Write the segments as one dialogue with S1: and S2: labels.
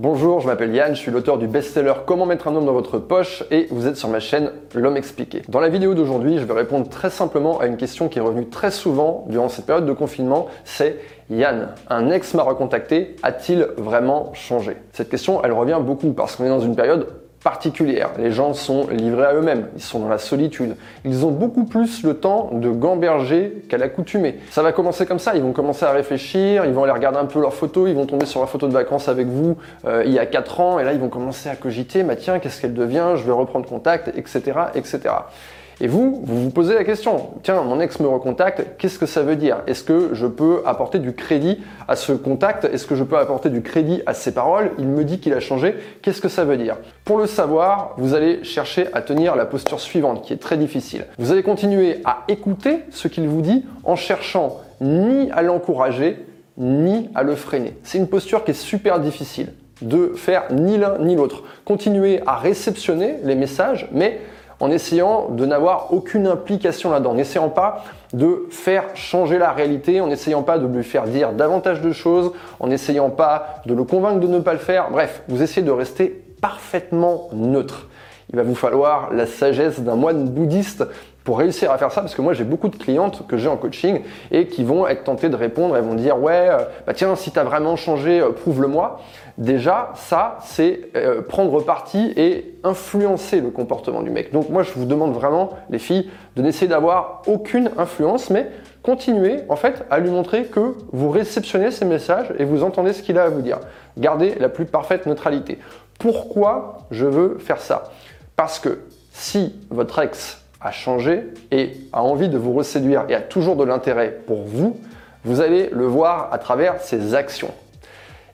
S1: Bonjour, je m'appelle Yann, je suis l'auteur du best-seller Comment mettre un homme dans votre poche et vous êtes sur ma chaîne L'homme expliqué. Dans la vidéo d'aujourd'hui, je vais répondre très simplement à une question qui est revenue très souvent durant cette période de confinement, c'est Yann, un ex m'a recontacté, a-t-il vraiment changé? Cette question, elle revient beaucoup parce qu'on est dans une période particulière. Les gens sont livrés à eux-mêmes, ils sont dans la solitude. Ils ont beaucoup plus le temps de gamberger qu'à l'accoutumée. Ça va commencer comme ça, ils vont commencer à réfléchir, ils vont aller regarder un peu leurs photos, ils vont tomber sur la photo de vacances avec vous euh, il y a 4 ans, et là ils vont commencer à cogiter, bah tiens, qu'est-ce qu'elle devient, je vais reprendre contact, etc. etc. Et vous, vous vous posez la question, tiens, mon ex me recontacte, qu'est-ce que ça veut dire? Est-ce que je peux apporter du crédit à ce contact? Est-ce que je peux apporter du crédit à ses paroles? Il me dit qu'il a changé, qu'est-ce que ça veut dire? Pour le savoir, vous allez chercher à tenir la posture suivante, qui est très difficile. Vous allez continuer à écouter ce qu'il vous dit en cherchant ni à l'encourager, ni à le freiner. C'est une posture qui est super difficile de faire ni l'un ni l'autre. Continuer à réceptionner les messages, mais en essayant de n'avoir aucune implication là-dedans, en n'essayant pas de faire changer la réalité, en n'essayant pas de lui faire dire davantage de choses, en n'essayant pas de le convaincre de ne pas le faire. Bref, vous essayez de rester parfaitement neutre. Il va vous falloir la sagesse d'un moine bouddhiste pour réussir à faire ça, parce que moi j'ai beaucoup de clientes que j'ai en coaching et qui vont être tentées de répondre, elles vont dire ouais, euh, bah tiens, si tu as vraiment changé, euh, prouve-le-moi. Déjà, ça, c'est euh, prendre parti et influencer le comportement du mec. Donc moi je vous demande vraiment, les filles, de n'essayer d'avoir aucune influence, mais continuez en fait à lui montrer que vous réceptionnez ses messages et vous entendez ce qu'il a à vous dire. Gardez la plus parfaite neutralité. Pourquoi je veux faire ça? Parce que si votre ex a changé et a envie de vous reséduire et a toujours de l'intérêt pour vous, vous allez le voir à travers ses actions.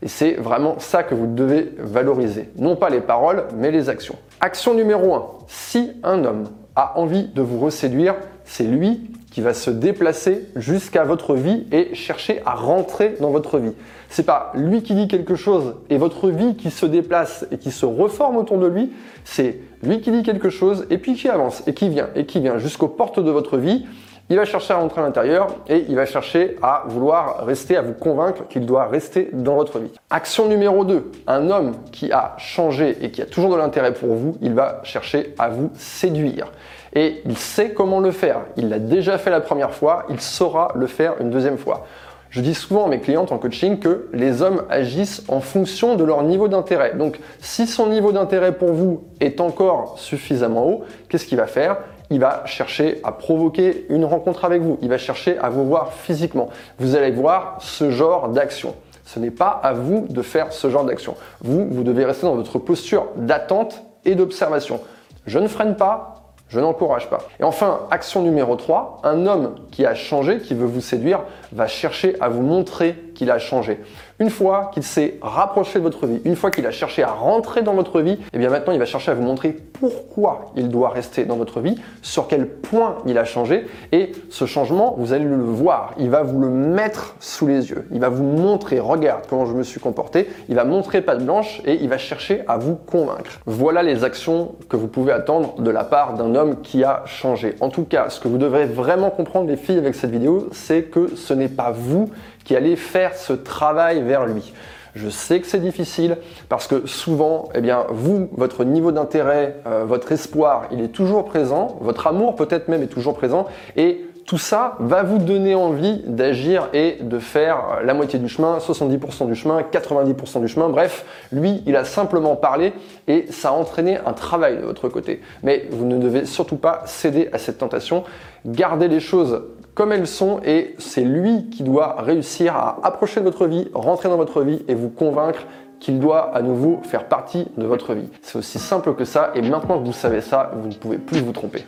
S1: Et c'est vraiment ça que vous devez valoriser. Non pas les paroles, mais les actions. Action numéro 1. Si un homme a envie de vous reséduire, c'est lui qui va se déplacer jusqu'à votre vie et chercher à rentrer dans votre vie. C'est pas lui qui dit quelque chose et votre vie qui se déplace et qui se reforme autour de lui, c'est lui qui dit quelque chose et puis qui avance et qui vient et qui vient jusqu'aux portes de votre vie il va chercher à rentrer à l'intérieur et il va chercher à vouloir rester, à vous convaincre qu'il doit rester dans votre vie. Action numéro 2. Un homme qui a changé et qui a toujours de l'intérêt pour vous, il va chercher à vous séduire. Et il sait comment le faire. Il l'a déjà fait la première fois, il saura le faire une deuxième fois. Je dis souvent à mes clientes en coaching que les hommes agissent en fonction de leur niveau d'intérêt. Donc si son niveau d'intérêt pour vous est encore suffisamment haut, qu'est-ce qu'il va faire? Il va chercher à provoquer une rencontre avec vous. Il va chercher à vous voir physiquement. Vous allez voir ce genre d'action. Ce n'est pas à vous de faire ce genre d'action. Vous, vous devez rester dans votre posture d'attente et d'observation. Je ne freine pas, je n'encourage pas. Et enfin, action numéro 3, un homme qui a changé, qui veut vous séduire, va chercher à vous montrer qu'il a changé. Une fois qu'il s'est rapproché de votre vie, une fois qu'il a cherché à rentrer dans votre vie, et eh bien maintenant il va chercher à vous montrer pourquoi il doit rester dans votre vie, sur quel point il a changé, et ce changement, vous allez le voir, il va vous le mettre sous les yeux, il va vous montrer, regarde comment je me suis comporté, il va montrer patte blanche et il va chercher à vous convaincre. Voilà les actions que vous pouvez attendre de la part d'un homme qui a changé. En tout cas, ce que vous devrez vraiment comprendre les filles avec cette vidéo, c'est que ce n'est pas vous qui allez faire ce travail vers lui. Je sais que c'est difficile parce que souvent, eh bien, vous, votre niveau d'intérêt, euh, votre espoir, il est toujours présent, votre amour peut-être même est toujours présent et tout ça va vous donner envie d'agir et de faire la moitié du chemin, 70% du chemin, 90% du chemin. Bref, lui, il a simplement parlé et ça a entraîné un travail de votre côté. Mais vous ne devez surtout pas céder à cette tentation. Gardez les choses comme elles sont et c'est lui qui doit réussir à approcher de votre vie, rentrer dans votre vie et vous convaincre qu'il doit à nouveau faire partie de votre vie. C'est aussi simple que ça et maintenant que vous savez ça, vous ne pouvez plus vous tromper.